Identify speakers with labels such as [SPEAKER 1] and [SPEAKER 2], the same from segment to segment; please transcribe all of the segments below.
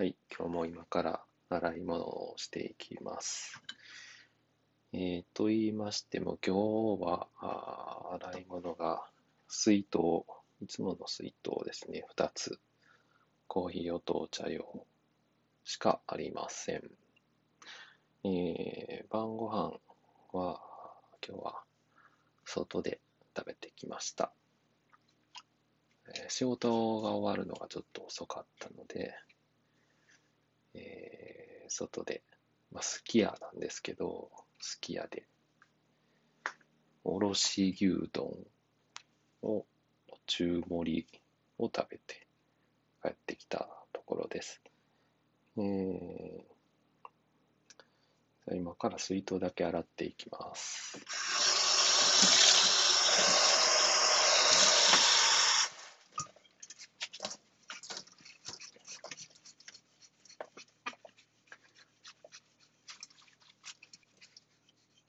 [SPEAKER 1] はい、今日も今から洗い物をしていきます。えー、と言いましても、今日はあ洗い物が水筒、いつもの水筒ですね、2つ、コーヒー用とお茶用しかありません。えー晩ご飯は今日は外で食べてきました。仕事が終わるのがちょっと遅かったので、えー外で、まあ、すき家なんですけど、すき家で、おろし牛丼を、中盛りを食べて帰ってきたところです。えー今から水筒だけ洗っていきます。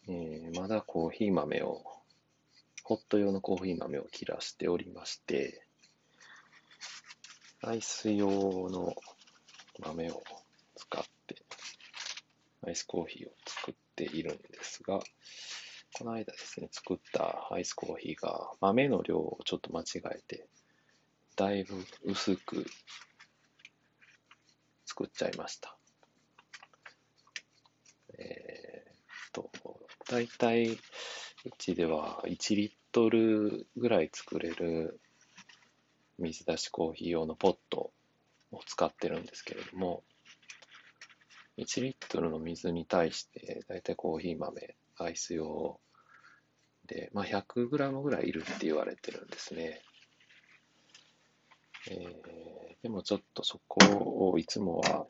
[SPEAKER 1] えーまだコーヒー豆を、ホット用のコーヒー豆を切らしておりまして、アイス用の豆を使って、アイスコーヒーを作っているんですが、この間ですね、作ったアイスコーヒーが豆の量をちょっと間違えて、だいぶ薄く作っちゃいました。えーっと、だいたいうちでは1リットルぐらい作れる水出しコーヒー用のポットを使ってるんですけれども、1リットルの水に対して、だいたいコーヒー豆、アイス用で、まあ、100グラムぐらいいるって言われてるんですね。えーでもちょっとそこをいつもは、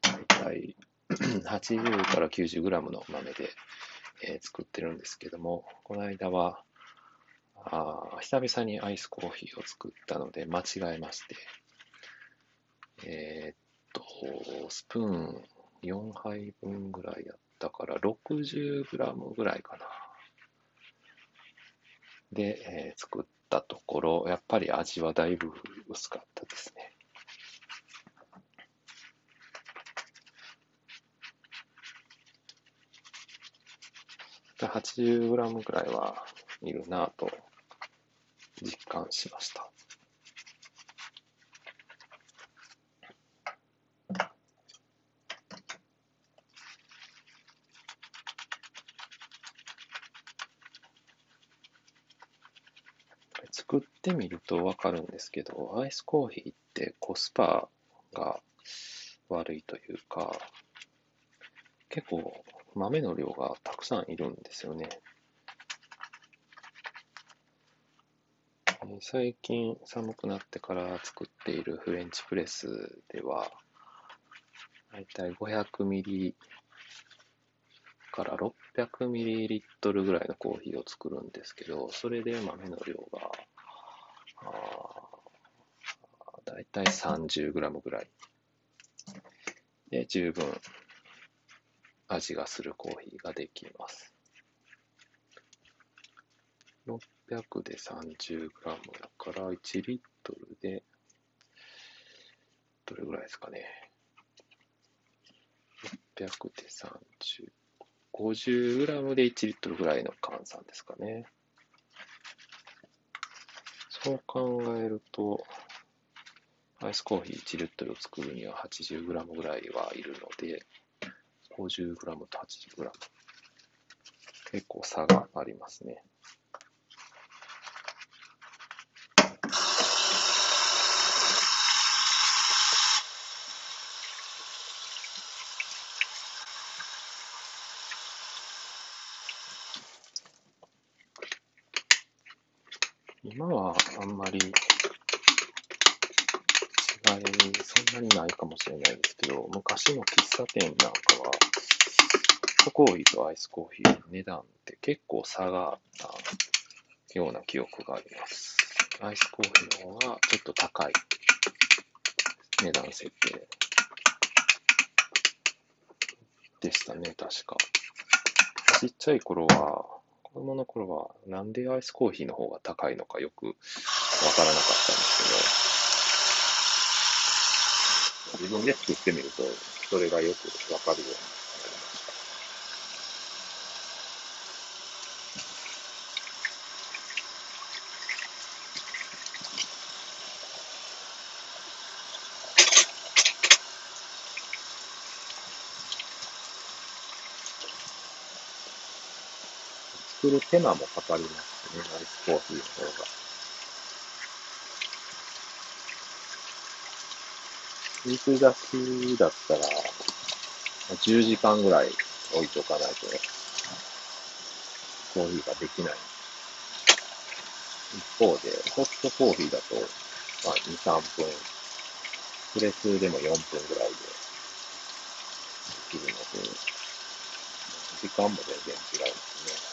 [SPEAKER 1] だいたい80から90グラムの豆で、え作ってるんですけども、この間は、あ久々にアイスコーヒーを作ったので間違えまして、えーっと、スプーン4杯分ぐらいやったから60グラムぐらいかな。で、えー作ったところ、やっぱり味はだいぶ薄かったですね。80グラムぐらいはいるなと実感しました。作ってみるとわかるんですけど、アイスコーヒーってコスパが悪いというか、結構豆の量がたくさんいるんですよね。最近寒くなってから作っているフレンチプレスでは、だいたい500ミリから600ミリリットルぐらいのコーヒーを作るんですけど、それで豆の量が、あーだいたい30グラムぐらいで十分味がするコーヒーができます。600で 30g だから1リットルでどれぐらいですかね。600で30、50g で1リットルぐらいの換算ですかね。そう考えると、アイスコーヒー1リットルを作るには 80g ぐらいはいるので、50g と 80g。結構差がありますね。今はあんまり違いそんないかもしれないですけど、昔の喫茶店なんかは、ホットコーヒーとアイスコーヒーの値段って結構差があったような記憶があります。アイスコーヒーの方がちょっと高い値段設定でしたね、確か。ちっちゃい頃は、子供の頃は、なんでアイスコーヒーの方が高いのかよくわからなかったんですけど自分で作ってみると、それがよくわかるようになりました。作る手間もかかりますね、アイスコーヒーの方が。水出しだったら、10時間ぐらい置いとかないと、コーヒーができない。一方で、ホットコーヒーだと、まあ、2、3分、プレスでも4分ぐらいでできるので、時間も全然違いますね。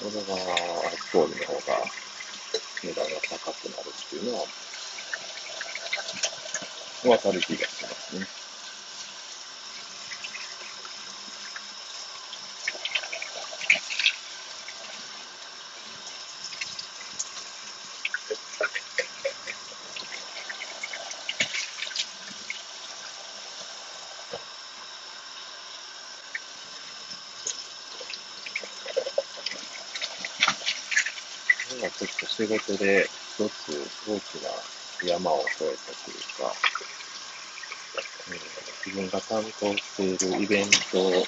[SPEAKER 1] それが、当時の方が値段が高くなるっていうのは、わかる気がしますね。今ちょっと仕事で一つ大きな山を越えたというか、うん、自分が担当しているイベントが今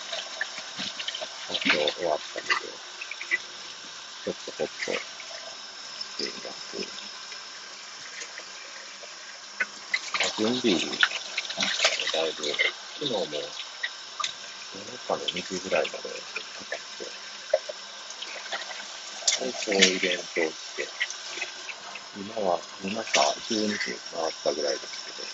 [SPEAKER 1] 日終わったので、ちょっとほっとしています。準備だいぶ、昨日も夜中の2時ぐらいまでかかって、最初イベントをして、今は夜中12時回ったぐらいですけど、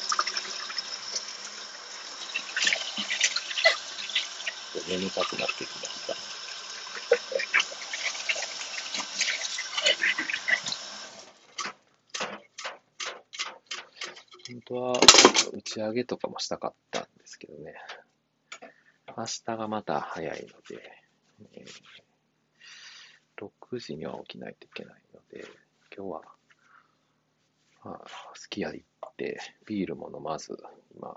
[SPEAKER 1] ちょっと眠たくなってきました。本当は打ち上げとかもしたかったんですけどね。明日がまた早いので、えー6時には起きないといけないので、今日は、まあ、すき家行って、ビールも飲まず、今、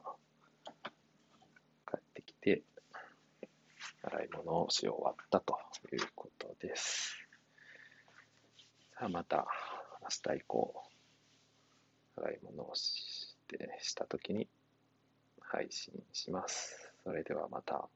[SPEAKER 1] 帰ってきて、洗い物をし終わったということです。さあ、また、明日以降、洗い物をして、したときに配信します。それではまた。